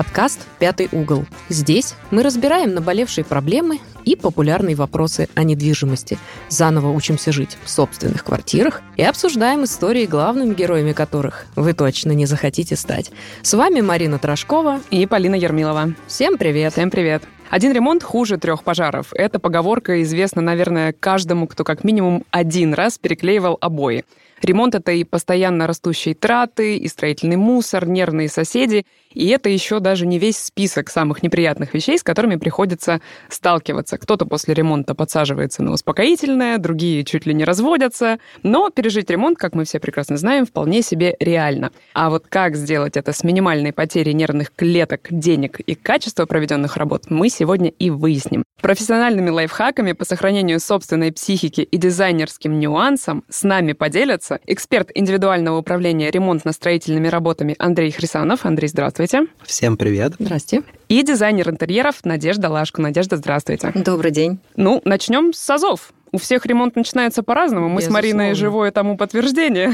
подкаст «Пятый угол». Здесь мы разбираем наболевшие проблемы и популярные вопросы о недвижимости. Заново учимся жить в собственных квартирах и обсуждаем истории, главными героями которых вы точно не захотите стать. С вами Марина Трошкова и Полина Ермилова. Всем привет! Всем привет! Один ремонт хуже трех пожаров. Эта поговорка известна, наверное, каждому, кто как минимум один раз переклеивал обои. Ремонт — это и постоянно растущие траты, и строительный мусор, нервные соседи, и это еще даже не весь список самых неприятных вещей, с которыми приходится сталкиваться. Кто-то после ремонта подсаживается на успокоительное, другие чуть ли не разводятся. Но пережить ремонт, как мы все прекрасно знаем, вполне себе реально. А вот как сделать это с минимальной потерей нервных клеток, денег и качества проведенных работ, мы сегодня и выясним. Профессиональными лайфхаками по сохранению собственной психики и дизайнерским нюансам с нами поделятся эксперт индивидуального управления ремонтно-строительными работами Андрей Хрисанов. Андрей, здравствуйте. Всем привет. Здрасте. И дизайнер интерьеров Надежда Лашко. Надежда, здравствуйте. Добрый день. Ну, начнем с АЗОВ. У всех ремонт начинается по-разному. Мы Безусловно. с Мариной живое тому подтверждение.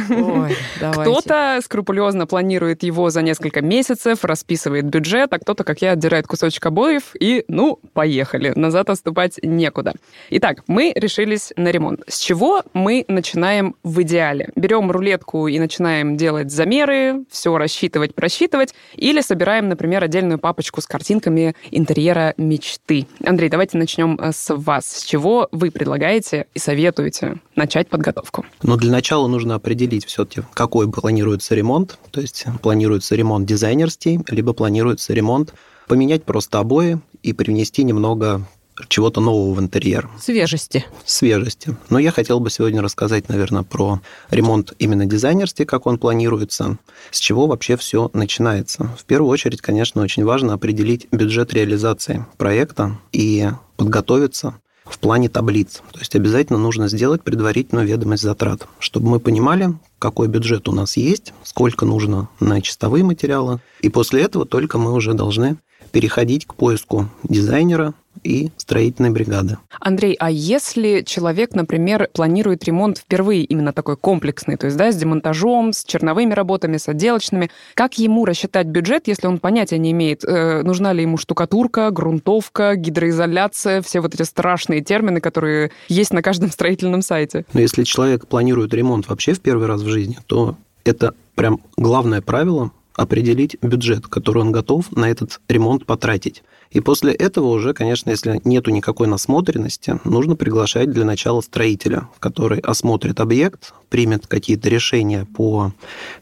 Кто-то скрупулезно планирует его за несколько месяцев, расписывает бюджет, а кто-то, как я, отдирает кусочек обоев и, ну, поехали. Назад отступать некуда. Итак, мы решились на ремонт. С чего мы начинаем в идеале? Берем рулетку и начинаем делать замеры, все рассчитывать, просчитывать, или собираем, например, отдельную папочку с картинками интерьера мечты. Андрей, давайте начнем э, с вас. С чего вы предлагаете предлагаете и советуете начать подготовку? Но для начала нужно определить все-таки, какой планируется ремонт. То есть планируется ремонт дизайнерский, либо планируется ремонт поменять просто обои и привнести немного чего-то нового в интерьер. Свежести. Свежести. Но я хотел бы сегодня рассказать, наверное, про ремонт именно дизайнерский, как он планируется, с чего вообще все начинается. В первую очередь, конечно, очень важно определить бюджет реализации проекта и подготовиться в плане таблиц. То есть обязательно нужно сделать предварительную ведомость затрат, чтобы мы понимали, какой бюджет у нас есть, сколько нужно на чистовые материалы. И после этого только мы уже должны переходить к поиску дизайнера, и строительной бригады. Андрей, а если человек, например, планирует ремонт впервые именно такой комплексный, то есть да, с демонтажом, с черновыми работами, с отделочными, как ему рассчитать бюджет, если он понятия не имеет, э, нужна ли ему штукатурка, грунтовка, гидроизоляция, все вот эти страшные термины, которые есть на каждом строительном сайте? Но если человек планирует ремонт вообще в первый раз в жизни, то это прям главное правило определить бюджет, который он готов на этот ремонт потратить. И после этого уже, конечно, если нету никакой насмотренности, нужно приглашать для начала строителя, который осмотрит объект, примет какие-то решения по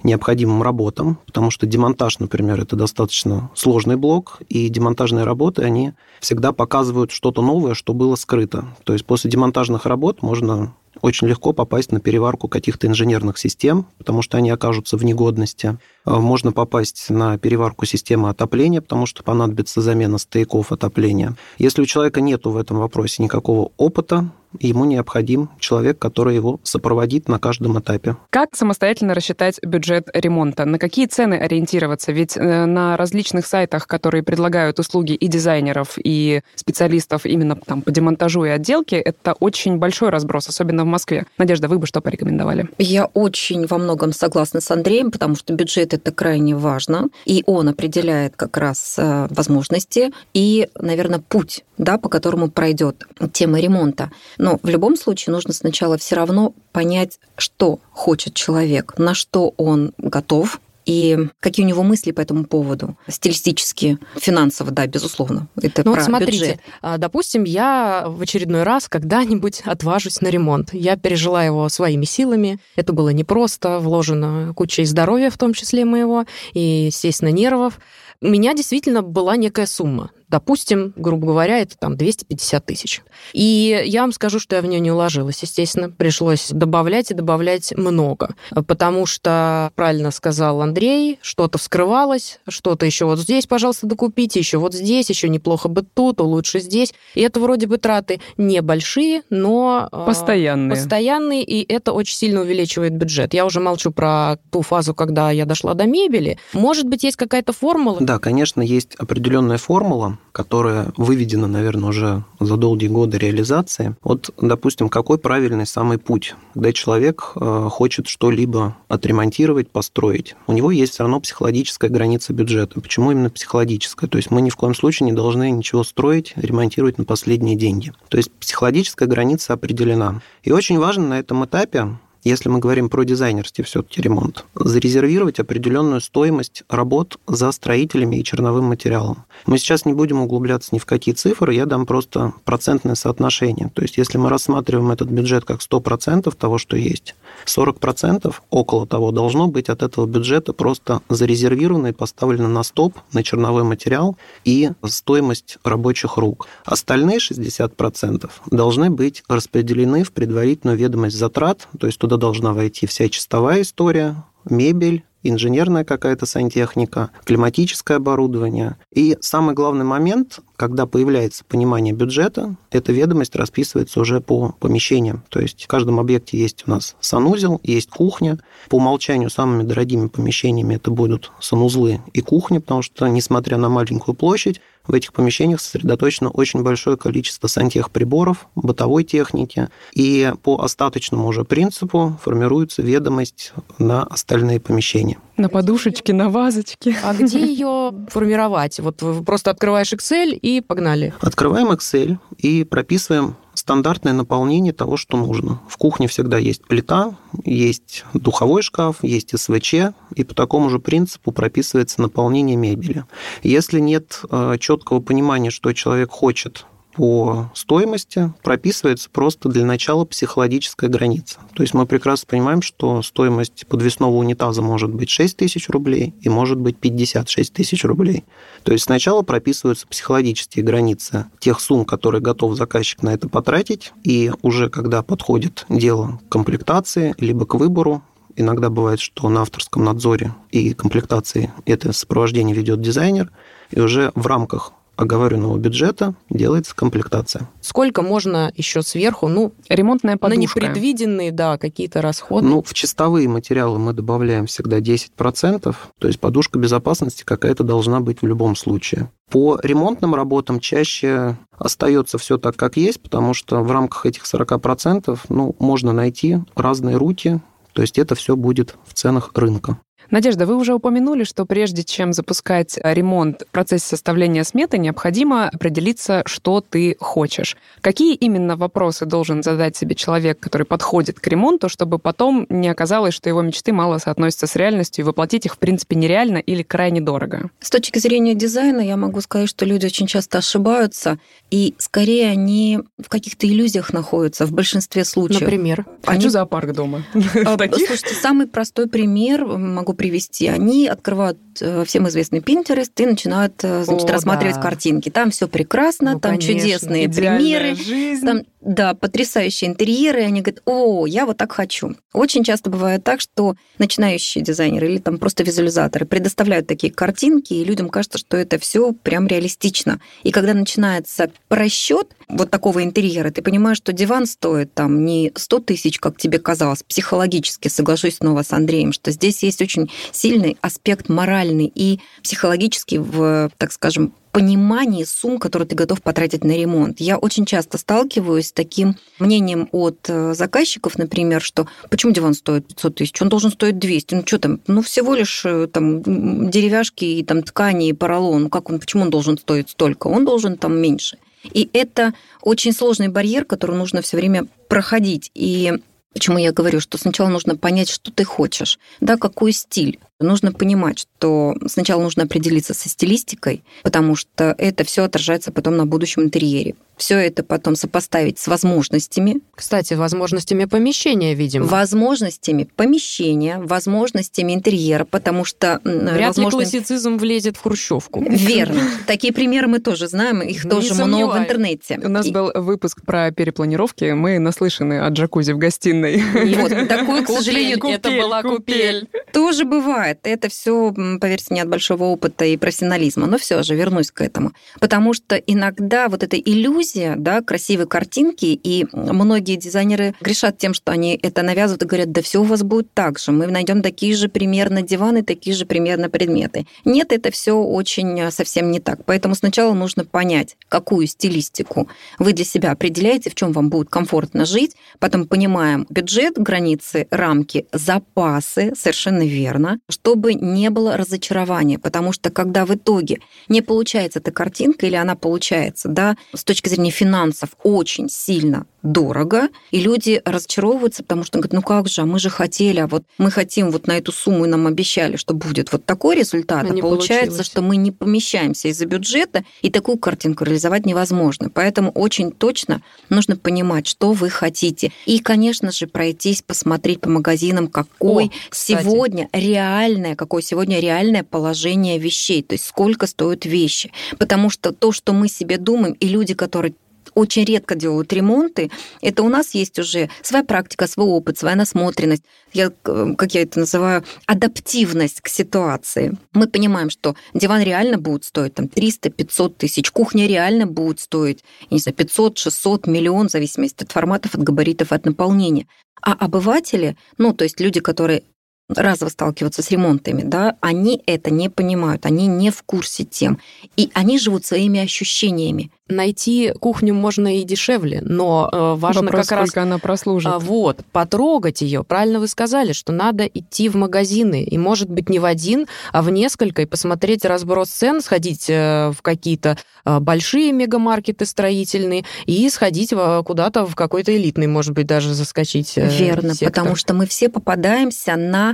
необходимым работам, потому что демонтаж, например, это достаточно сложный блок, и демонтажные работы, они всегда показывают что-то новое, что было скрыто. То есть после демонтажных работ можно очень легко попасть на переварку каких-то инженерных систем, потому что они окажутся в негодности. А, можно попасть на переварку системы отопления, потому что понадобится замена стояков отопления. Если у человека нет в этом вопросе никакого опыта, ему необходим человек, который его сопроводит на каждом этапе. Как самостоятельно рассчитать бюджет ремонта? На какие цены ориентироваться? Ведь э, на различных сайтах, которые предлагают услуги и дизайнеров, и специалистов именно там, по демонтажу и отделке, это очень большой разброс, особенно в Москве. Надежда, вы бы что порекомендовали? Я очень во многом согласна с Андреем, потому что бюджет это крайне важно, и он определяет как раз э, возможности и, наверное, путь, да, по которому пройдет тема ремонта. Но в любом случае нужно сначала все равно понять, что хочет человек, на что он готов, и какие у него мысли по этому поводу? Стилистически, финансово, да, безусловно. Это ну, про вот смотрите, бюджет. А, допустим, я в очередной раз когда-нибудь отважусь на ремонт. Я пережила его своими силами. Это было непросто, вложено куча здоровья, в том числе моего, и, естественно, нервов. У меня действительно была некая сумма. Допустим, грубо говоря, это там 250 тысяч. И я вам скажу, что я в нее не уложилась, естественно. Пришлось добавлять и добавлять много. Потому что, правильно сказал Андрей, что-то вскрывалось, что-то еще вот здесь, пожалуйста, докупите, еще вот здесь, еще неплохо бы тут, лучше здесь. И это вроде бы траты небольшие, но... А, постоянные. Постоянные, и это очень сильно увеличивает бюджет. Я уже молчу про ту фазу, когда я дошла до мебели. Может быть, есть какая-то формула? Да, конечно, есть определенная формула, правило, которое выведено, наверное, уже за долгие годы реализации. Вот, допустим, какой правильный самый путь, когда человек э, хочет что-либо отремонтировать, построить. У него есть все равно психологическая граница бюджета. Почему именно психологическая? То есть мы ни в коем случае не должны ничего строить, ремонтировать на последние деньги. То есть психологическая граница определена. И очень важно на этом этапе если мы говорим про дизайнерский все-таки ремонт, зарезервировать определенную стоимость работ за строителями и черновым материалом. Мы сейчас не будем углубляться ни в какие цифры, я дам просто процентное соотношение. То есть если мы рассматриваем этот бюджет как 100% того, что есть, 40% около того должно быть от этого бюджета просто зарезервировано и поставлено на стоп, на черновой материал и стоимость рабочих рук. Остальные 60% должны быть распределены в предварительную ведомость затрат, то есть туда должна войти вся чистовая история, мебель, инженерная какая-то сантехника, климатическое оборудование. И самый главный момент, когда появляется понимание бюджета, эта ведомость расписывается уже по помещениям. То есть в каждом объекте есть у нас санузел, есть кухня. По умолчанию самыми дорогими помещениями это будут санузлы и кухня, потому что, несмотря на маленькую площадь, в этих помещениях сосредоточено очень большое количество сантехприборов, бытовой техники, и по остаточному уже принципу формируется ведомость на остальные помещения. На подушечке, на вазочке. А где ее формировать? Вот просто открываешь Excel и погнали. Открываем Excel и прописываем стандартное наполнение того, что нужно. В кухне всегда есть плита, есть духовой шкаф, есть СВЧ, и по такому же принципу прописывается наполнение мебели. Если нет э, четкого понимания, что человек хочет по стоимости прописывается просто для начала психологическая граница. То есть мы прекрасно понимаем, что стоимость подвесного унитаза может быть 6 тысяч рублей и может быть 56 тысяч рублей. То есть сначала прописываются психологические границы тех сумм, которые готов заказчик на это потратить, и уже когда подходит дело к комплектации, либо к выбору, Иногда бывает, что на авторском надзоре и комплектации это сопровождение ведет дизайнер, и уже в рамках оговоренного бюджета делается комплектация. Сколько можно еще сверху, ну, ремонтная подушка. на непредвиденные, да, какие-то расходы? Ну, в чистовые материалы мы добавляем всегда 10%, то есть подушка безопасности какая-то должна быть в любом случае. По ремонтным работам чаще остается все так, как есть, потому что в рамках этих 40% ну, можно найти разные руки, то есть это все будет в ценах рынка. Надежда, вы уже упомянули, что прежде чем запускать ремонт в процессе составления сметы, необходимо определиться, что ты хочешь. Какие именно вопросы должен задать себе человек, который подходит к ремонту, чтобы потом не оказалось, что его мечты мало соотносятся с реальностью, и воплотить их, в принципе, нереально или крайне дорого? С точки зрения дизайна я могу сказать, что люди очень часто ошибаются, и скорее они в каких-то иллюзиях находятся в большинстве случаев. Например? Хочу они... зоопарк дома. А, слушайте, самый простой пример могу привести. Они открывают э, всем известный Pinterest и начинают э, значит, О, рассматривать да. картинки. Там все прекрасно, ну, там конечно. чудесные примеры, жизнь. там да, потрясающие интерьеры, и они говорят, о, я вот так хочу. Очень часто бывает так, что начинающие дизайнеры или там просто визуализаторы предоставляют такие картинки, и людям кажется, что это все прям реалистично. И когда начинается просчет вот такого интерьера, ты понимаешь, что диван стоит там не 100 тысяч, как тебе казалось, психологически, соглашусь снова с Андреем, что здесь есть очень сильный аспект моральный и психологический в, так скажем, понимании сумм, которые ты готов потратить на ремонт. Я очень часто сталкиваюсь с таким мнением от э, заказчиков, например, что почему диван стоит 500 тысяч, он должен стоить 200, ну что там, ну всего лишь э, там деревяшки и там ткани и поролон, ну как он, почему он должен стоить столько, он должен там меньше. И это очень сложный барьер, который нужно все время проходить. И Почему я говорю, что сначала нужно понять, что ты хочешь, да, какой стиль. Нужно понимать, что сначала нужно определиться со стилистикой, потому что это все отражается потом на будущем интерьере. Все это потом сопоставить с возможностями. Кстати, возможностями помещения, видимо. Возможностями помещения, возможностями интерьера, потому что... Вряд возможно... ли классицизм влезет в хрущевку. Верно. Такие примеры мы тоже знаем, их тоже много в интернете. У нас был выпуск про перепланировки, мы наслышаны от джакузи в гостиной. Вот, такое, к сожалению... Это была купель. Тоже бывает бывает. Это все, поверьте, не от большого опыта и профессионализма. Но все же вернусь к этому. Потому что иногда вот эта иллюзия да, красивой картинки, и многие дизайнеры грешат тем, что они это навязывают и говорят, да все у вас будет так же. Мы найдем такие же примерно диваны, такие же примерно предметы. Нет, это все очень э, совсем не так. Поэтому сначала нужно понять, какую стилистику вы для себя определяете, в чем вам будет комфортно жить. Потом понимаем бюджет, границы, рамки, запасы, совершенно верно, чтобы не было разочарования. Потому что когда в итоге не получается эта картинка или она получается, да, с точки зрения финансов очень сильно дорого, и люди разочаровываются, потому что говорят, ну как же, а мы же хотели, а вот мы хотим вот на эту сумму, и нам обещали, что будет вот такой результат, а получается, получилось. что мы не помещаемся из-за бюджета, и такую картинку реализовать невозможно. Поэтому очень точно нужно понимать, что вы хотите. И, конечно же, пройтись, посмотреть по магазинам, какой О, сегодня реальное, какое сегодня реальное положение вещей, то есть сколько стоят вещи. Потому что то, что мы себе думаем, и люди, которые очень редко делают ремонты. Это у нас есть уже своя практика, свой опыт, своя насмотренность, я, как я это называю, адаптивность к ситуации. Мы понимаем, что диван реально будет стоить там 300-500 тысяч, кухня реально будет стоить, не знаю, 500, 600, миллион, в зависимости от форматов, от габаритов, от наполнения. А обыватели, ну, то есть люди, которые разово сталкиваются с ремонтами, да, они это не понимают, они не в курсе тем. И они живут своими ощущениями. Найти кухню можно и дешевле, но э, важно Вопрос, как раз... она прослужит. А, вот, потрогать ее. Правильно вы сказали, что надо идти в магазины, и, может быть, не в один, а в несколько, и посмотреть разброс цен, сходить э, в какие-то э, большие мегамаркеты строительные и сходить куда-то в какой-то элитный, может быть, даже заскочить Верно, сектор. потому что мы все попадаемся на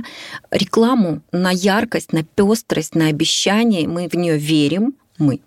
рекламу, на яркость, на пестрость, на обещание, мы в нее верим, мы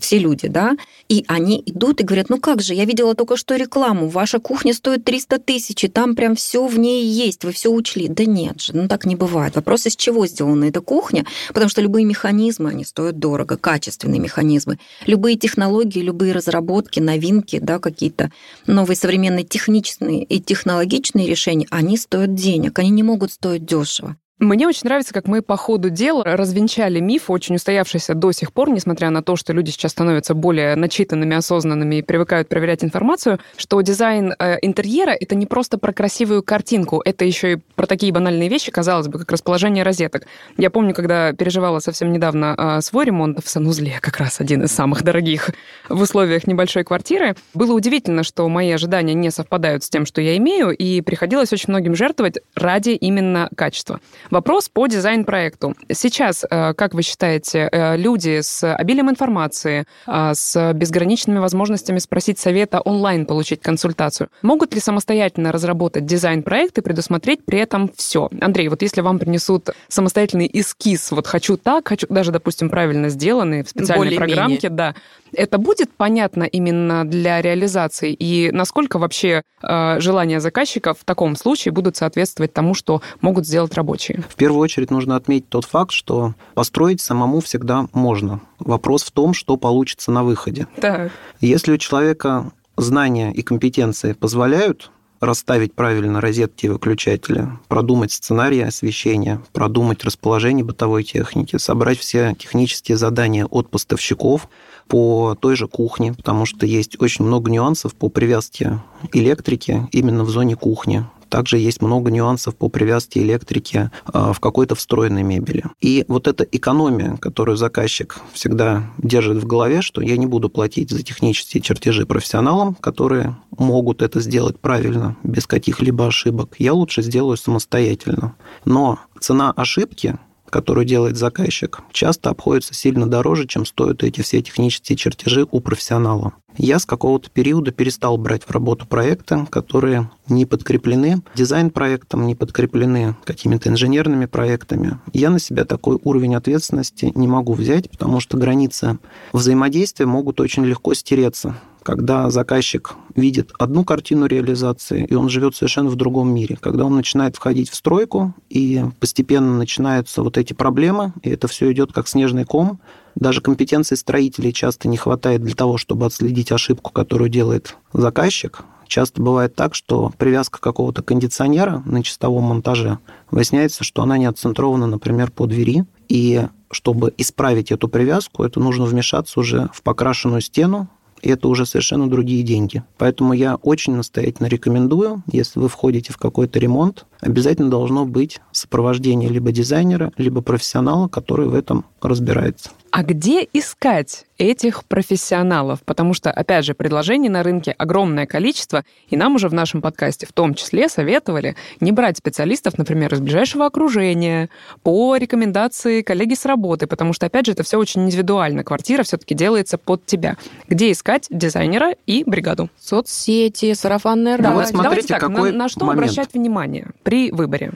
все люди, да, и они идут и говорят, ну как же, я видела только что рекламу, ваша кухня стоит 300 тысяч, и там прям все в ней есть, вы все учли. Да нет же, ну так не бывает. Вопрос, из чего сделана эта кухня, потому что любые механизмы, они стоят дорого, качественные механизмы. Любые технологии, любые разработки, новинки, да, какие-то новые современные технические и технологичные решения, они стоят денег, они не могут стоить дешево. Мне очень нравится, как мы по ходу дела развенчали миф, очень устоявшийся до сих пор, несмотря на то, что люди сейчас становятся более начитанными, осознанными и привыкают проверять информацию, что дизайн э, интерьера — это не просто про красивую картинку, это еще и про такие банальные вещи, казалось бы, как расположение розеток. Я помню, когда переживала совсем недавно э, свой ремонт в санузле, как раз один из самых дорогих в условиях небольшой квартиры, было удивительно, что мои ожидания не совпадают с тем, что я имею, и приходилось очень многим жертвовать ради именно качества. Вопрос по дизайн-проекту. Сейчас, э, как вы считаете, э, люди с обилием информации, э, с безграничными возможностями спросить совета онлайн, получить консультацию, могут ли самостоятельно разработать дизайн-проект и предусмотреть при этом все? Андрей, вот если вам принесут самостоятельный эскиз, вот хочу так, хочу даже, допустим, правильно сделанный в специальной программке, да, это будет понятно именно для реализации? И насколько вообще э, желания заказчиков в таком случае будут соответствовать тому, что могут сделать рабочие? В первую очередь нужно отметить тот факт, что построить самому всегда можно. Вопрос в том, что получится на выходе. Так. Если у человека знания и компетенции позволяют расставить правильно розетки и выключатели, продумать сценарии освещения, продумать расположение бытовой техники, собрать все технические задания от поставщиков, по той же кухне, потому что есть очень много нюансов по привязке электрики именно в зоне кухни. Также есть много нюансов по привязке электрики а, в какой-то встроенной мебели. И вот эта экономия, которую заказчик всегда держит в голове, что я не буду платить за технические чертежи профессионалам, которые могут это сделать правильно, без каких-либо ошибок, я лучше сделаю самостоятельно. Но цена ошибки которую делает заказчик, часто обходится сильно дороже, чем стоят эти все технические чертежи у профессионала. Я с какого-то периода перестал брать в работу проекты, которые не подкреплены дизайн-проектом, не подкреплены какими-то инженерными проектами. Я на себя такой уровень ответственности не могу взять, потому что границы взаимодействия могут очень легко стереться когда заказчик видит одну картину реализации, и он живет совершенно в другом мире. Когда он начинает входить в стройку, и постепенно начинаются вот эти проблемы, и это все идет как снежный ком, даже компетенции строителей часто не хватает для того, чтобы отследить ошибку, которую делает заказчик. часто бывает так, что привязка какого-то кондиционера на чистовом монтаже выясняется, что она не отцентрована, например, по двери, и чтобы исправить эту привязку, это нужно вмешаться уже в покрашенную стену, и это уже совершенно другие деньги. Поэтому я очень настоятельно рекомендую, если вы входите в какой-то ремонт, обязательно должно быть сопровождение либо дизайнера, либо профессионала, который в этом разбирается. А где искать этих профессионалов? Потому что, опять же, предложений на рынке огромное количество, и нам уже в нашем подкасте в том числе советовали не брать специалистов, например, из ближайшего окружения, по рекомендации коллеги с работы, потому что, опять же, это все очень индивидуально. Квартира все-таки делается под тебя. Где искать дизайнера и бригаду? Соцсети, сарафанное радио. вот смотрите, Давайте так, какой на, на что момент. обращать внимание при выборе?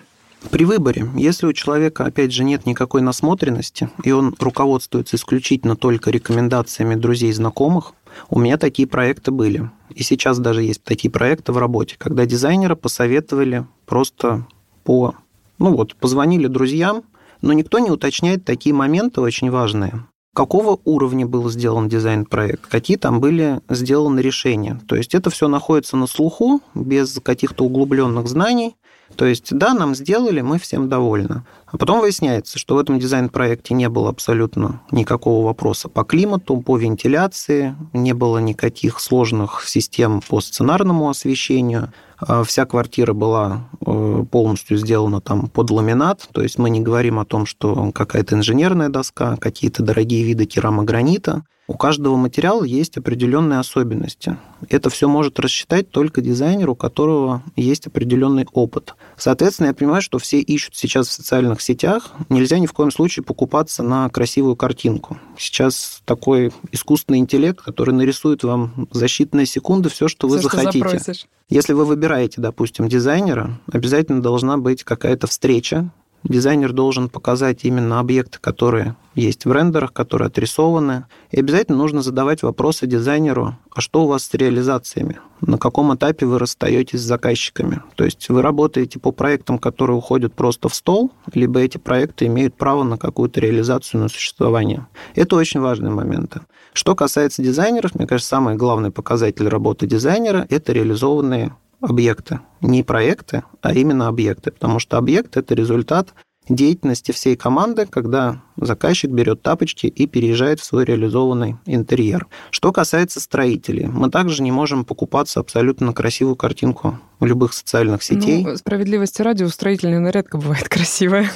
При выборе, если у человека, опять же, нет никакой насмотренности, и он руководствуется исключительно только рекомендациями друзей и знакомых, у меня такие проекты были. И сейчас даже есть такие проекты в работе, когда дизайнера посоветовали просто по... Ну вот, позвонили друзьям, но никто не уточняет такие моменты очень важные. Какого уровня был сделан дизайн-проект, какие там были сделаны решения. То есть это все находится на слуху, без каких-то углубленных знаний. То есть, да, нам сделали, мы всем довольны. А потом выясняется, что в этом дизайн-проекте не было абсолютно никакого вопроса по климату, по вентиляции, не было никаких сложных систем по сценарному освещению. А Вся квартира была э, полностью сделана там под ламинат, то есть мы не говорим о том, что какая-то инженерная доска, какие-то дорогие виды керамогранита. У каждого материала есть определенные особенности. Это все может рассчитать только дизайнер, у которого есть определенный опыт. Соответственно, я понимаю, что все ищут сейчас в социальных сетях. Нельзя ни в коем случае покупаться на красивую картинку. Сейчас такой искусственный интеллект, который нарисует вам за считанные секунды все, что вы Всё, что захотите. запросишь. Если вы выбираете, допустим, дизайнера, обязательно должна быть какая-то встреча. Дизайнер должен показать именно объекты, которые есть в рендерах, которые отрисованы. И обязательно нужно задавать вопросы дизайнеру, а что у вас с реализациями? На каком этапе вы расстаетесь с заказчиками? То есть вы работаете по проектам, которые уходят просто в стол, либо эти проекты имеют право на какую-то реализацию на существование. Это очень важные моменты. Что касается дизайнеров, мне кажется, самый главный показатель работы дизайнера – это реализованные объекты. Не проекты, а именно объекты. Потому что объект – это результат деятельности всей команды, когда заказчик берет тапочки и переезжает в свой реализованный интерьер. Что касается строителей, мы также не можем покупаться абсолютно на красивую картинку в любых социальных сетей. Ну, справедливости ради, у строительной нарядка бывает красивая.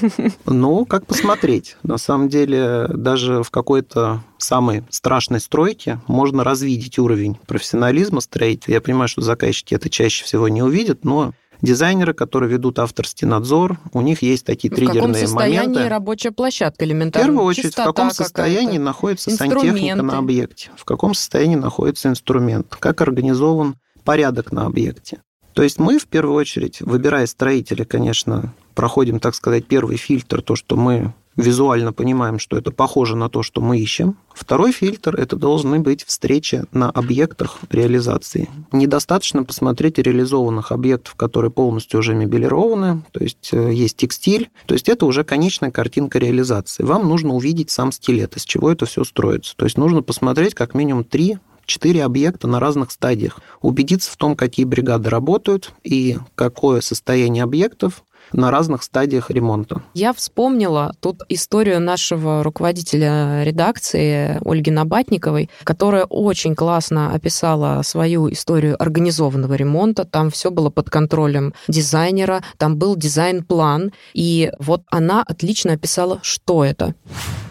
Ну, как посмотреть. На самом деле, даже в какой-то самой страшной стройке можно развидеть уровень профессионализма строителя. Я понимаю, что заказчики это чаще всего не увидят, но дизайнеры, которые ведут авторский надзор, у них есть такие В каком триггерные состоянии моменты. рабочая площадка В элементарно? первую очередь, Чистота в каком состоянии находится сантехника на объекте, в каком состоянии находится инструмент, как организован порядок на объекте. То есть мы, в первую очередь, выбирая строителя, конечно, проходим, так сказать, первый фильтр, то, что мы визуально понимаем, что это похоже на то, что мы ищем. Второй фильтр – это должны быть встречи на объектах реализации. Недостаточно посмотреть реализованных объектов, которые полностью уже мебелированы, то есть э, есть текстиль, то есть это уже конечная картинка реализации. Вам нужно увидеть сам скелет, из чего это все строится. То есть нужно посмотреть как минимум три четыре объекта на разных стадиях, убедиться в том, какие бригады работают и какое состояние объектов на разных стадиях ремонта. Я вспомнила тут историю нашего руководителя редакции Ольги Набатниковой, которая очень классно описала свою историю организованного ремонта. Там все было под контролем дизайнера, там был дизайн-план, и вот она отлично описала, что это.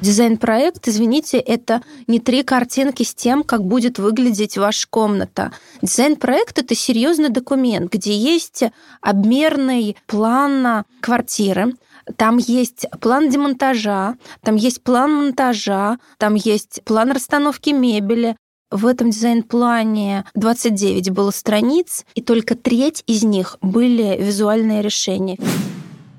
Дизайн-проект, извините, это не три картинки с тем, как будет выглядеть ваша комната. Дизайн-проект — это серьезный документ, где есть обмерный план квартиры, там есть план демонтажа, там есть план монтажа, там есть план расстановки мебели. В этом дизайн-плане 29 было страниц, и только треть из них были визуальные решения.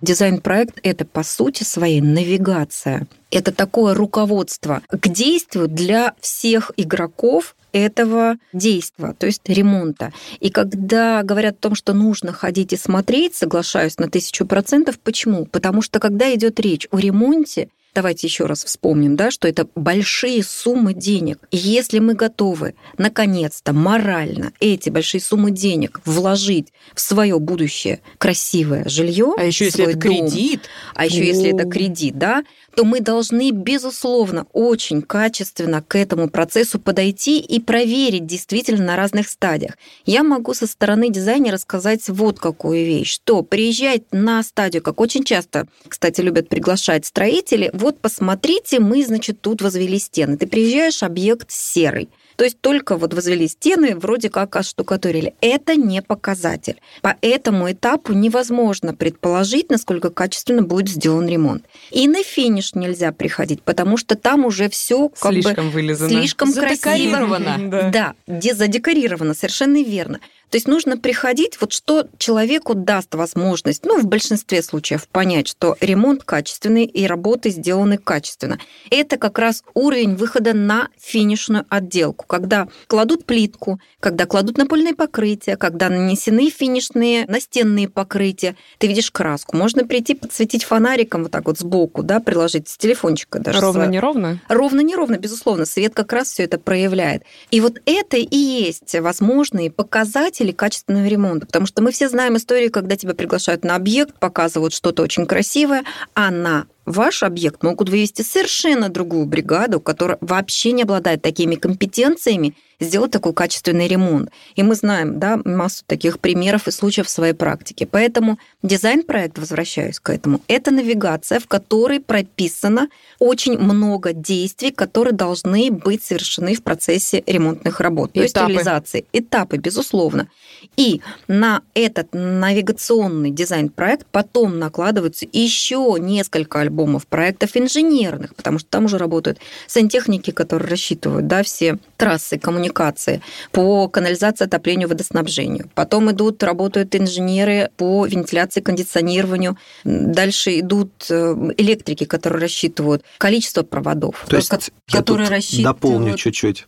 Дизайн-проект – это, по сути своей, навигация. Это такое руководство к действию для всех игроков этого действия, то есть ремонта. И когда говорят о том, что нужно ходить и смотреть, соглашаюсь на тысячу процентов. Почему? Потому что когда идет речь о ремонте, давайте еще раз вспомним, да, что это большие суммы денег. И если мы готовы, наконец-то, морально эти большие суммы денег вложить в свое будущее красивое жилье, а еще если это дом, кредит, а еще если это кредит, да, то мы должны, безусловно, очень качественно к этому процессу подойти и проверить действительно на разных стадиях. Я могу со стороны дизайнера сказать вот какую вещь, что приезжать на стадию, как очень часто, кстати, любят приглашать строители, вот посмотрите, мы, значит, тут возвели стены. Ты приезжаешь, объект серый. То есть только вот возвели стены, вроде как оштукатурили. Это не показатель. По этому этапу невозможно предположить, насколько качественно будет сделан ремонт. И на финиш нельзя приходить, потому что там уже все как слишком бы вылизано. слишком красиво. Да, да задекорировано, совершенно верно. То есть нужно приходить, вот что человеку даст возможность, ну, в большинстве случаев понять, что ремонт качественный и работы сделаны качественно. Это как раз уровень выхода на финишную отделку, когда кладут плитку, когда кладут напольное покрытие, когда нанесены финишные настенные покрытия. Ты видишь краску. Можно прийти подсветить фонариком вот так вот сбоку, да, приложить с телефончика даже. Ровно-неровно? Ровно-неровно, безусловно. Свет как раз все это проявляет. И вот это и есть возможные показатели показатели качественного ремонта. Потому что мы все знаем истории, когда тебя приглашают на объект, показывают что-то очень красивое, а на ваш объект могут вывести совершенно другую бригаду, которая вообще не обладает такими компетенциями, сделать такой качественный ремонт. И мы знаем да, массу таких примеров и случаев в своей практике. Поэтому дизайн-проект, возвращаюсь к этому, это навигация, в которой прописано очень много действий, которые должны быть совершены в процессе ремонтных работ, то есть реализации. Этапы, безусловно. И на этот навигационный дизайн-проект потом накладываются еще несколько альбомов проектов инженерных, потому что там уже работают сантехники, которые рассчитывают да, все трассы коммуникации по канализации, отоплению, водоснабжению. Потом идут, работают инженеры по вентиляции, кондиционированию. Дальше идут э, электрики, которые рассчитывают количество проводов, То есть которые рассчитывают... Дополню чуть-чуть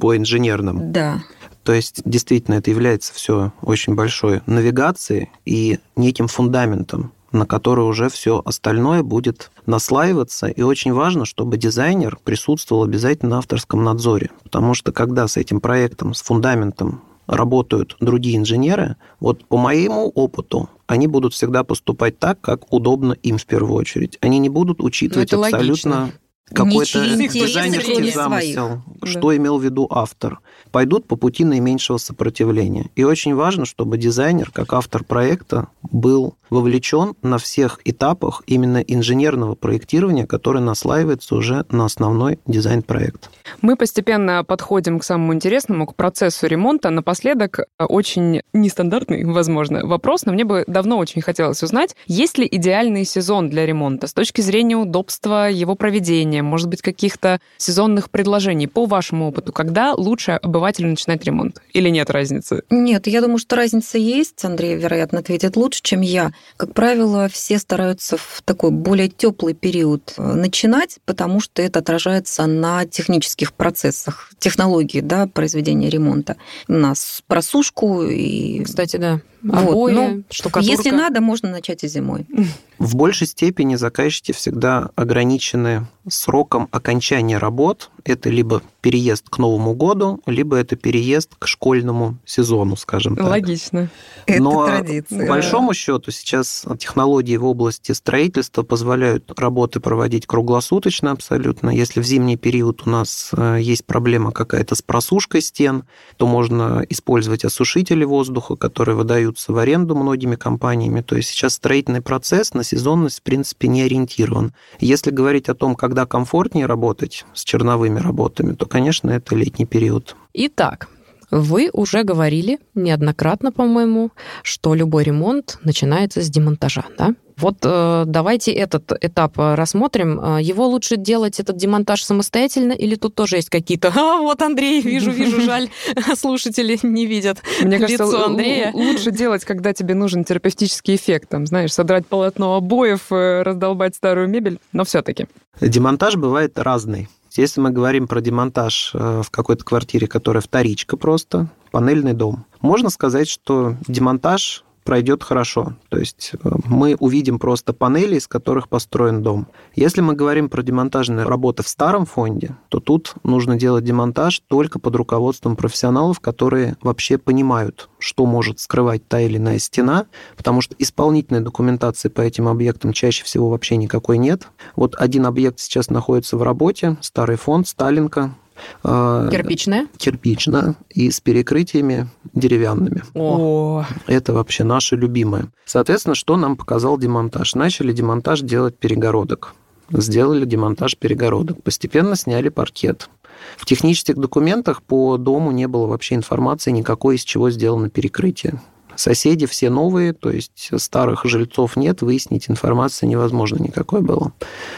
по инженерным. Да. То есть действительно это является все очень большой навигацией и неким фундаментом, на который уже все остальное будет наслаиваться. И очень важно, чтобы дизайнер присутствовал обязательно на авторском надзоре. Потому что когда с этим проектом, с фундаментом работают другие инженеры, вот по моему опыту, они будут всегда поступать так, как удобно им в первую очередь. Они не будут учитывать абсолютно логично какой-то дизайнерский замысел, что да. имел в виду автор, пойдут по пути наименьшего сопротивления. И очень важно, чтобы дизайнер, как автор проекта, был вовлечен на всех этапах именно инженерного проектирования, которое наслаивается уже на основной дизайн-проект. Мы постепенно подходим к самому интересному, к процессу ремонта. Напоследок э, очень нестандартный, возможно, вопрос, но мне бы давно очень хотелось узнать, есть ли идеальный сезон для ремонта с точки зрения удобства его проведения, может быть, каких-то сезонных предложений по вашему опыту, когда лучше обывателю начинать ремонт? Или нет разницы? Нет, я думаю, что разница есть. Андрей, вероятно, ответит лучше, чем я. Как правило, все стараются в такой более теплый период э, начинать, потому что это отражается на технических процессах, технологии да, произведения ремонта. У нас просушку и... Кстати, да. Обои, вот, ну, штукатурка. Если надо, можно начать и зимой. В большей степени заказчики всегда ограничены сроком окончания работ. Это либо переезд к Новому году, либо это переезд к школьному сезону, скажем так. Логично. Но это традиция. по большому счету сейчас технологии в области строительства позволяют работы проводить круглосуточно абсолютно. Если в зимний период у нас э, есть проблема какая-то с просушкой стен, то можно использовать осушители воздуха, которые выдаются в аренду многими компаниями. То есть сейчас строительный процесс на сезонность, в принципе, не ориентирован. Если говорить о том, когда комфортнее работать с черновыми работами, то, конечно, это летний период. Итак, вы уже говорили неоднократно, по-моему, что любой ремонт начинается с демонтажа, да? Вот э, давайте этот этап э, рассмотрим. Э, его лучше делать этот демонтаж самостоятельно или тут тоже есть какие-то... А, вот Андрей, вижу, вижу, жаль, слушатели не видят Мне кажется, лицо Андрея. лучше делать, когда тебе нужен терапевтический эффект, там, знаешь, содрать полотно обоев, э, раздолбать старую мебель, но все таки Демонтаж бывает разный. Если мы говорим про демонтаж э, в какой-то квартире, которая вторичка просто, панельный дом, можно сказать, что демонтаж пройдет хорошо. То есть э, мы увидим просто панели, из которых построен дом. Если мы говорим про демонтажные работы в старом фонде, то тут нужно делать демонтаж только под руководством профессионалов, которые вообще понимают, что может скрывать та или иная стена, потому что исполнительной документации по этим объектам чаще всего вообще никакой нет. Вот один объект сейчас находится в работе, старый фонд, Сталинка, Кирпичная? Кирпичная и с перекрытиями деревянными. О. Это вообще наше любимое. Соответственно, что нам показал демонтаж? Начали демонтаж делать перегородок. Сделали демонтаж перегородок. Постепенно сняли паркет. В технических документах по дому не было вообще информации никакой, из чего сделано перекрытие. Соседи все новые, то есть старых жильцов нет, выяснить информации невозможно никакой было.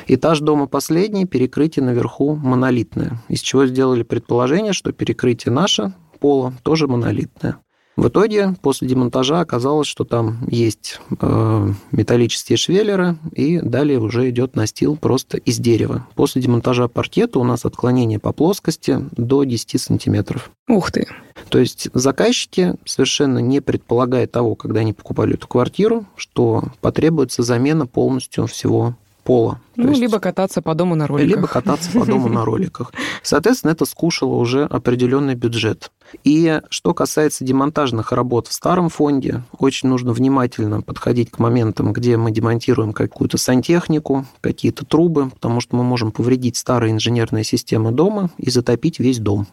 Этаж дома последний, перекрытие наверху монолитное, из чего сделали предположение, что перекрытие наше, пола, тоже монолитное. В итоге после демонтажа оказалось, что там есть э, металлические швеллеры, и далее уже идет настил просто из дерева. После демонтажа паркета у нас отклонение по плоскости до 10 сантиметров. Ух ты! То есть заказчики, совершенно не предполагая того, когда они покупали эту квартиру, что потребуется замена полностью всего пола. Ну, есть, либо кататься по дому на роликах. Либо кататься по дому на роликах. Соответственно, это скушало уже определенный бюджет. И что касается демонтажных работ в старом фонде, очень нужно внимательно подходить к моментам, где мы демонтируем какую-то сантехнику, какие-то трубы, потому что мы можем повредить старые инженерные системы дома и затопить весь дом.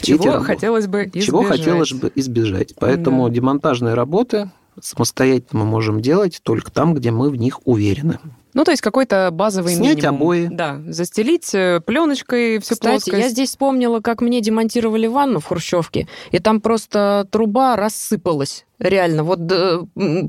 Чего хотелось бы избежать. Чего хотелось бы избежать. Поэтому да. демонтажные работы самостоятельно мы можем делать только там, где мы в них уверены. Ну, то есть какой-то базовый Снять минимум. обои. Да, застелить э, пленочкой всю Кстати, плоскость. я здесь вспомнила, как мне демонтировали ванну в Хрущевке, и там просто труба рассыпалась. Реально, вот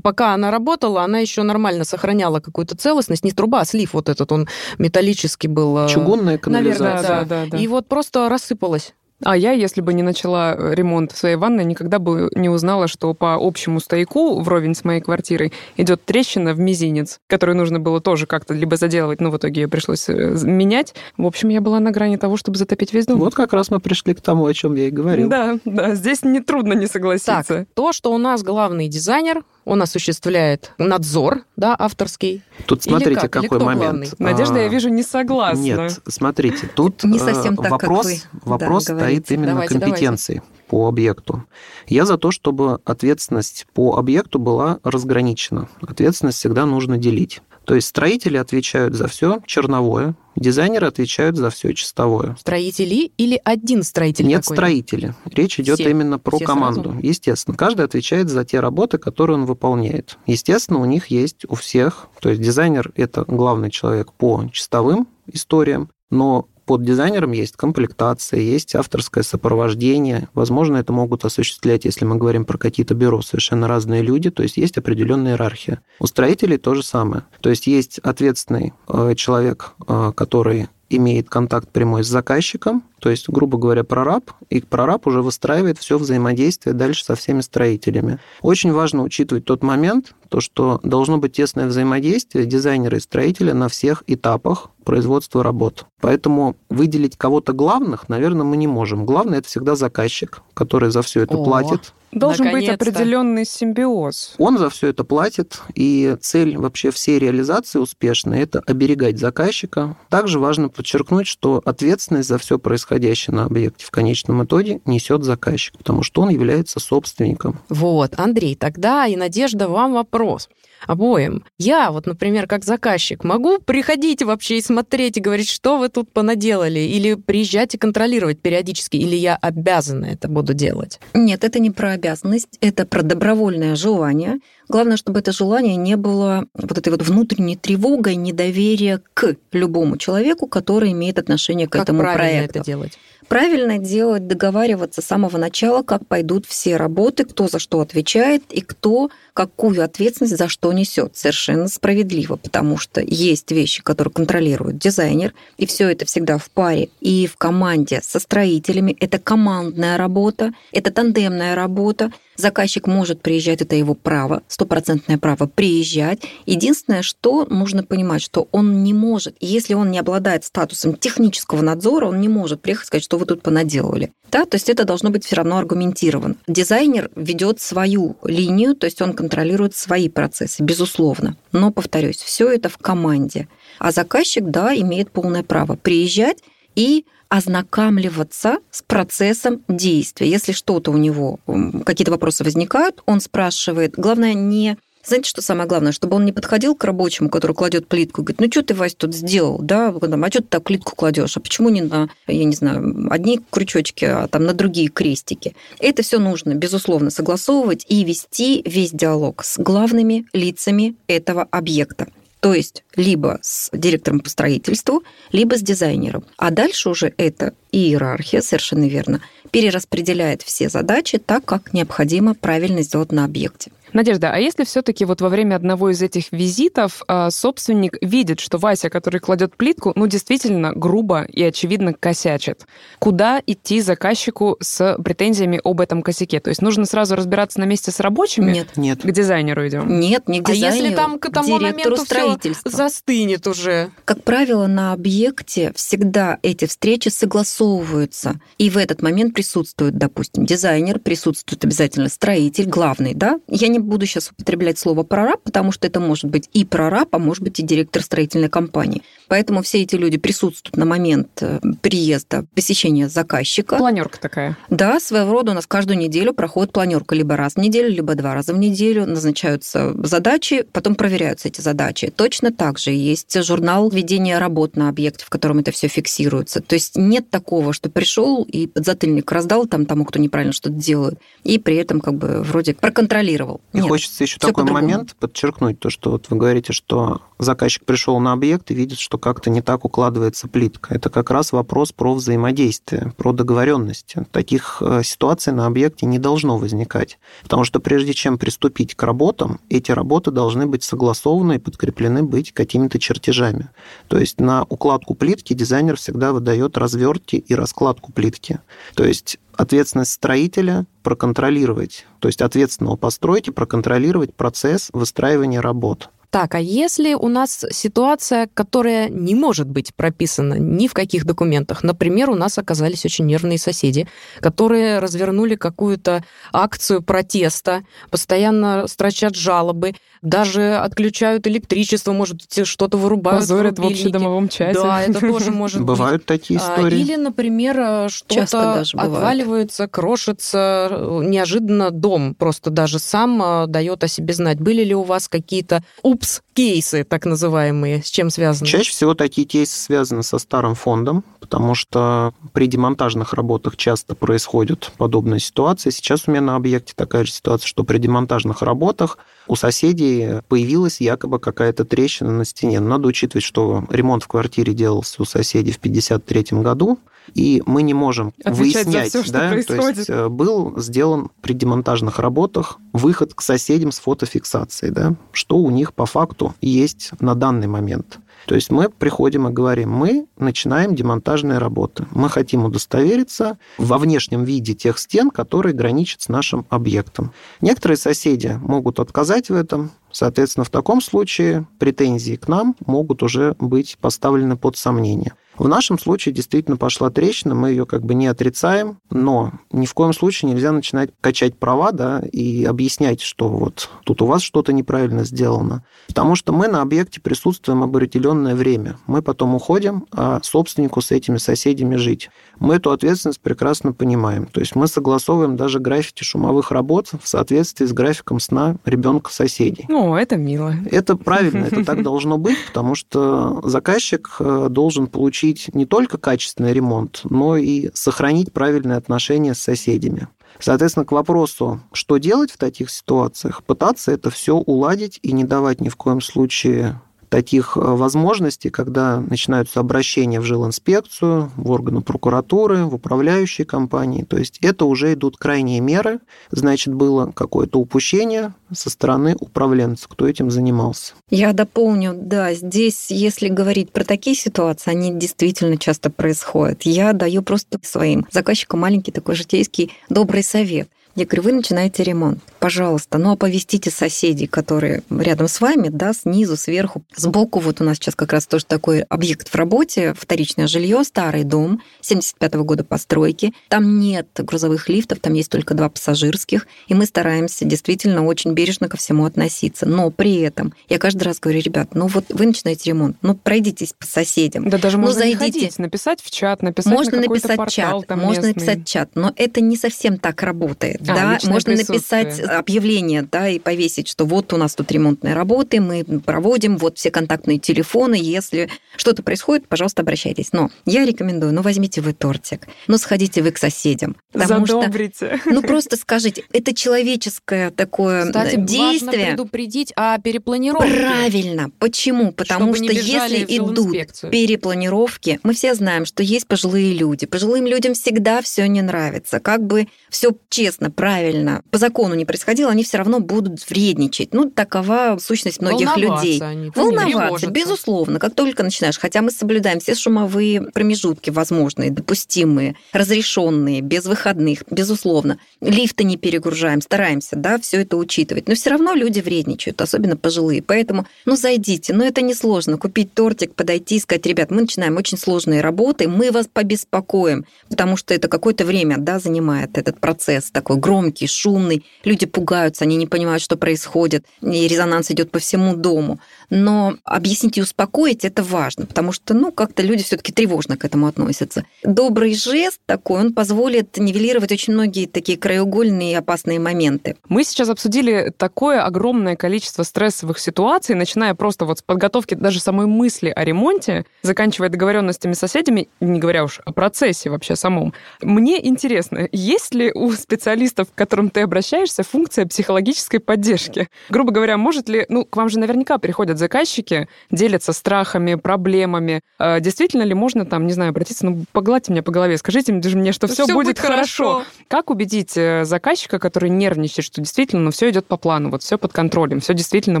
пока она работала, она еще нормально сохраняла какую-то целостность. Не труба, а слив вот этот, он металлический был. Э, Чугунная канализация. Наверное, да. Да, да, да. И вот просто рассыпалась. А я, если бы не начала э, ремонт в своей ванной, никогда бы не узнала, что по общему стояку вровень с моей квартирой идет трещина в мизинец, которую нужно было тоже как-то либо заделывать, но в итоге ее пришлось э, менять. В общем, я была на грани того, чтобы затопить весь дом. Вот как раз мы пришли к тому, о чем я и говорил. Да, да, здесь нетрудно не согласиться. Так, то, что у нас главный дизайнер, он осуществляет надзор, да, авторский. Тут смотрите, как? какой момент. Главный? Надежда, я а, вижу, не согласна. Нет, смотрите, тут не совсем так, вопрос, как вы, вопрос да, стоит именно давайте, компетенции давайте. по объекту. Я за то, чтобы ответственность по объекту была разграничена. Ответственность всегда нужно делить. То есть строители отвечают за все черновое, дизайнеры отвечают за все чистовое. Строители или один строитель? Нет, строители. Речь идет все, именно про команду. Сразу? Естественно, каждый отвечает за те работы, которые он выполняет. Естественно, у них есть у всех, то есть дизайнер это главный человек по чистовым историям, но под дизайнером есть комплектация, есть авторское сопровождение. Возможно, это могут осуществлять, если мы говорим про какие-то бюро, совершенно разные люди, то есть есть определенная иерархия. У строителей то же самое. То есть есть ответственный э, человек, э, который имеет контакт прямой с заказчиком, то есть, грубо говоря, прораб, и прораб уже выстраивает все взаимодействие дальше со всеми строителями. Очень важно учитывать тот момент, то, что должно быть тесное взаимодействие дизайнера и строителя на всех этапах производства работ. Поэтому выделить кого-то главных, наверное, мы не можем. Главное это всегда заказчик, который за все это О, платит. Должен быть определенный симбиоз. Он за все это платит, и цель вообще всей реализации успешной – это оберегать заказчика. Также важно подчеркнуть, что ответственность за все происходящее на объекте в конечном итоге несет заказчик, потому что он является собственником. Вот, Андрей, тогда и Надежда, вам вопрос обоим. Я вот, например, как заказчик, могу приходить вообще и смотреть и говорить, что вы тут понаделали, или приезжать и контролировать периодически, или я обязана это буду делать? Нет, это не про обязанность, это про добровольное желание. Главное, чтобы это желание не было вот этой вот внутренней тревогой, недоверия к любому человеку, который имеет отношение к как этому проекту. это делать? Правильно делать, договариваться с самого начала, как пойдут все работы, кто за что отвечает и кто какую ответственность за что несет. Совершенно справедливо, потому что есть вещи, которые контролирует дизайнер, и все это всегда в паре и в команде со строителями. Это командная работа, это тандемная работа. Заказчик может приезжать, это его право, стопроцентное право приезжать. Единственное, что нужно понимать, что он не может, если он не обладает статусом технического надзора, он не может приехать и сказать, что вы тут понаделали. Да, то есть это должно быть все равно аргументировано. Дизайнер ведет свою линию, то есть он контролирует свои процессы, безусловно. Но, повторюсь, все это в команде. А заказчик, да, имеет полное право приезжать и ознакомливаться с процессом действия. Если что-то у него, какие-то вопросы возникают, он спрашивает. Главное не знаете, что самое главное? Чтобы он не подходил к рабочему, который кладет плитку, и говорит, ну что ты, Вась, тут сделал, да, а что ты так плитку кладешь, а почему не на, я не знаю, одни крючочки, а там на другие крестики? Это все нужно, безусловно, согласовывать и вести весь диалог с главными лицами этого объекта. То есть либо с директором по строительству, либо с дизайнером. А дальше уже это иерархия, совершенно верно, перераспределяет все задачи так, как необходимо правильно сделать на объекте. Надежда, а если все-таки вот во время одного из этих визитов а, собственник видит, что Вася, который кладет плитку, ну действительно грубо и очевидно косячит, куда идти заказчику с претензиями об этом косяке? То есть нужно сразу разбираться на месте с рабочими? Нет. Нет. К дизайнеру идем? Нет, не к дизайнеру. А если там к тому моменту строительства. все застынет уже? Как правило, на объекте всегда эти встречи согласовываются. И в этот момент присутствует, допустим, дизайнер, присутствует обязательно строитель, главный, да? Я не буду сейчас употреблять слово прораб, потому что это может быть и прораб, а может быть и директор строительной компании. Поэтому все эти люди присутствуют на момент э, приезда, посещения заказчика. Планерка такая. Да, своего рода у нас каждую неделю проходит планерка либо раз в неделю, либо два раза в неделю. Назначаются задачи, потом проверяются эти задачи. Точно так же есть журнал ведения работ на объекте, в котором это все фиксируется. То есть нет такого, что пришел и подзатыльник раздал там тому, кто неправильно что-то делает, и при этом как бы вроде проконтролировал. И Нет, хочется еще такой момент подчеркнуть, то, что вот вы говорите, что заказчик пришел на объект и видит, что как-то не так укладывается плитка. Это как раз вопрос про взаимодействие, про договоренности. Таких э, ситуаций на объекте не должно возникать. Потому что прежде чем приступить к работам, эти работы должны быть согласованы и подкреплены быть какими-то чертежами. То есть на укладку плитки дизайнер всегда выдает развертки и раскладку плитки. То есть ответственность строителя проконтролировать, то есть ответственного постройки проконтролировать процесс выстраивания работ. Так, а если у нас ситуация, которая не может быть прописана ни в каких документах, например, у нас оказались очень нервные соседи, которые развернули какую-то акцию протеста, постоянно строчат жалобы, даже отключают электричество, может быть, что-то вырубают. Позорят в общедомовом чате. Да, это тоже может быть. Бывают такие А, истории. Или, например, э, что-то отваливается, крошится, э, неожиданно дом просто даже сам э, дает о себе знать. Были ли у вас какие-то упс-кейсы, так называемые, с чем связаны? Чаще всего такие кейсы связаны со старым фондом, потому что при демонтажных работах часто происходят подобные ситуации. Сейчас у меня на объекте такая же ситуация, что при демонтажных работах у соседей появилась якобы какая-то трещина на стене. Но надо учитывать, что ремонт в квартире делался у соседей в 1953 году, и мы не можем Отвечать выяснять, что да, то происходит. есть э, был сделан при демонтажных работах выход к соседям с фотофиксацией, да, что у них по факту есть на данный момент. То есть мы приходим и говорим, мы начинаем демонтажные работы. Мы хотим удостовериться во внешнем виде тех стен, которые граничат с нашим объектом. Некоторые соседи могут отказать в этом, Соответственно, в таком случае претензии к нам могут уже быть поставлены под сомнение. В нашем случае действительно пошла трещина, мы ее как бы не отрицаем, но ни в коем случае нельзя начинать качать права да, и объяснять, что вот тут у вас что-то неправильно сделано. Потому что мы на объекте присутствуем определенное время. Мы потом уходим, а собственнику с этими соседями жить. Мы эту ответственность прекрасно понимаем. То есть мы согласовываем даже графики шумовых работ в соответствии с графиком сна ребенка соседей. О, это мило. Это правильно, это так должно быть, потому что заказчик э, должен получить не только качественный ремонт, но и сохранить правильные отношения с соседями. Соответственно, к вопросу, что делать в таких ситуациях, пытаться это все уладить и не давать ни в коем случае таких э, возможностей, когда начинаются обращения в жилинспекцию, в органы прокуратуры, в управляющие компании. То есть это уже идут крайние меры. Значит, было какое-то упущение со стороны управленца, кто этим занимался. Я дополню, да, здесь, если говорить про такие ситуации, они действительно часто происходят. Я даю просто своим заказчикам маленький такой житейский добрый совет. Я говорю, вы начинаете ремонт. Пожалуйста, ну оповестите соседей, которые рядом с вами, да, снизу, сверху, сбоку. Вот у нас сейчас как раз тоже такой объект в работе, вторичное жилье, старый дом, 75 -го года постройки. Там нет грузовых лифтов, там есть только два пассажирских, и мы стараемся действительно очень бережно ко всему относиться. Но при этом я каждый раз говорю, ребят, ну вот вы начинаете ремонт, ну пройдитесь по соседям. Да даже ну, можно зайдите. ходить, написать в чат, написать можно на написать портал чат, там можно местный. написать чат, но это не совсем так работает. А, да? Можно написать объявление, да, и повесить, что вот у нас тут ремонтные работы, мы проводим, вот все контактные телефоны, если что-то происходит, пожалуйста, обращайтесь. Но я рекомендую, ну возьмите вы тортик, ну сходите вы к соседям, потому что Задобрите. ну просто скажите, это человеческое такое Кстати, важно действие. предупредить о перепланировке. Правильно. Почему? Потому Чтобы что если идут перепланировки, мы все знаем, что есть пожилые люди. Пожилым людям всегда все не нравится. Как бы все честно, правильно, по закону не происходило, они все равно будут вредничать. Ну, такова сущность многих Волноваться людей. они, Волноваться, безусловно, как только начинаешь. Хотя мы соблюдаем все шумовые промежутки возможные, допустимые, разрешенные, без выходных, безусловно. Лифты не перегружаем, стараемся, да, все это учитывать. Но все равно люди вредничают, особенно пожилые. Поэтому, ну, зайдите, но это несложно. Купить тортик, подойти и сказать, ребят, мы начинаем очень сложные работы, мы вас побеспокоим, потому что это какое-то время, да, занимает этот процесс такой громкий, шумный. Люди пугаются, они не понимают, что происходит, и резонанс идет по всему дому. Но объяснить и успокоить это важно, потому что, ну, как-то люди все-таки тревожно к этому относятся. Добрый жест такой, он позволит нивелировать очень многие такие краеугольные опасные моменты. Мы сейчас обсудили такое огромное количество стрессовых ситуаций, начиная просто вот с подготовки даже самой мысли о ремонте, заканчивая договоренностями с соседями, не говоря уж о процессе вообще самом. Мне интересно, есть ли у специалистов, к которым ты обращаешься, функция психологической поддержки? Грубо говоря, может ли, ну, к вам же наверняка приходят заказчики, делятся страхами, проблемами. Э, Действительно ли можно там, не знаю, обратиться, ну, погладьте меня по голове, скажите мне, что все будет будет хорошо. хорошо. Как убедить э, заказчика, который нервничает, что действительно, ну, все идет по плану, вот все под контролем, все действительно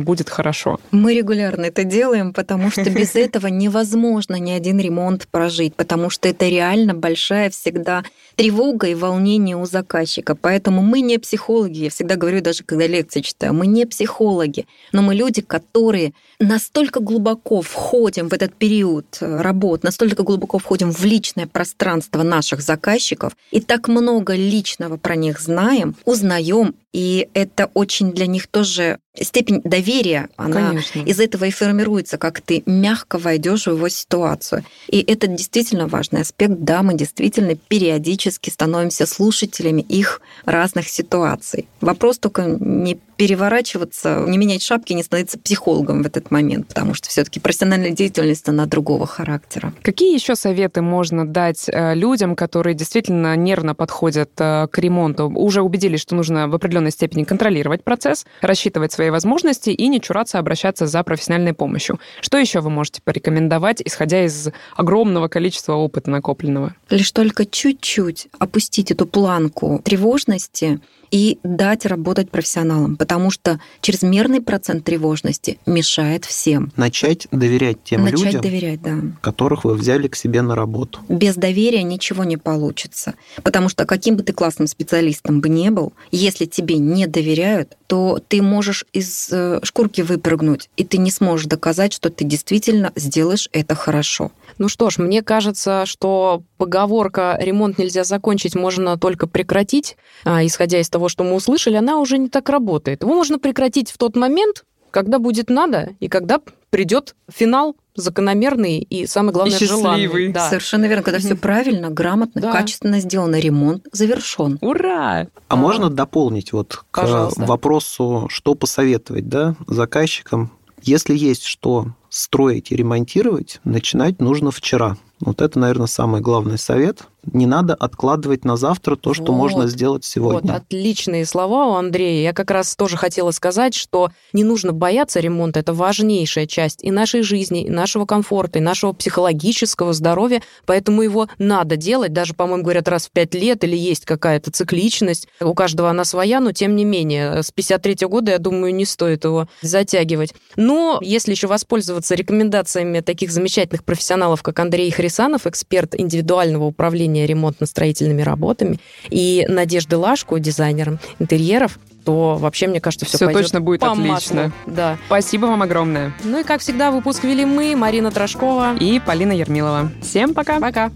будет хорошо? Мы регулярно это делаем, потому что без этого невозможно ни один ремонт прожить, потому что это реально большая всегда тревога и волнение у заказчика. Поэтому мы не психологи, я всегда говорю, даже когда лекции читаю, мы не психологи, но мы люди, которые настолько глубоко входим в этот период э, работ, настолько глубоко входим в личное пространство наших заказчиков и так много личного про них знаем, узнаем, и это очень для них тоже степень доверия, она Конечно. из этого и формируется, как ты мягко войдешь в его ситуацию. И это действительно важный аспект. Да, мы действительно периодически становимся слушателями их разных ситуаций. Вопрос только не переворачиваться, не менять шапки, не становиться психологом в этот момент, потому что все-таки профессиональная деятельность, она другого характера. Какие еще советы можно дать э, людям, которые действительно нервно подходят э, к ремонту? Уже убедились, что нужно в определенной степени контролировать процесс, рассчитывать свои возможности и не чураться обращаться за профессиональной помощью. Что еще вы можете порекомендовать, исходя из огромного количества опыта накопленного? Лишь только чуть-чуть опустить эту планку тревожности и дать работать профессионалам, потому что чрезмерный процент тревожности мешает всем. Начать доверять тем Начать людям, доверять, да. которых вы взяли к себе на работу. Без доверия ничего не получится. Потому что каким бы ты классным специалистом бы не был, если тебе не доверяют, то ты можешь из э, шкурки выпрыгнуть, и ты не сможешь доказать, что ты действительно сделаешь это хорошо. Ну что ж, мне кажется, что поговорка «ремонт нельзя закончить, можно только прекратить», а, исходя из того, что мы услышали, она уже не так работает. Его можно прекратить в тот момент, когда будет надо, и когда придет финал закономерный и, самое главное, И счастливый. желанный. Да. Совершенно верно, когда все правильно, грамотно, Да. качественно сделано, ремонт завершен. Ура! А можно дополнить вот к Пожалуйста. вопросу, что посоветовать да, заказчикам? Если есть что строить и ремонтировать, начинать нужно вчера. Вот это, наверное, самый главный совет. Не надо откладывать на завтра то, что Вот. можно сделать сегодня. Вот, отличные слова у Андрея. Я как раз тоже хотела сказать, что не нужно бояться ремонта. Это важнейшая часть и нашей жизни, и нашего комфорта, и нашего психологического здоровья. Поэтому его надо делать. Даже, по-моему, говорят, раз в пять лет или есть какая-то цикличность. У каждого она своя, но тем не менее. С 53 года, я думаю, не стоит его затягивать. Но если еще воспользоваться воспользоваться рекомендациями таких замечательных профессионалов, как Андрей Хрисанов, эксперт индивидуального управления ремонтно-строительными работами, и Надежда Лашко, дизайнер интерьеров, то вообще, мне кажется, все, Все пойдет точно будет по отлично. маслу. Да. Спасибо вам огромное. Ну и, как всегда, выпуск вели мы, Марина Трошкова. И Полина Ермилова. Всем пока. Пока.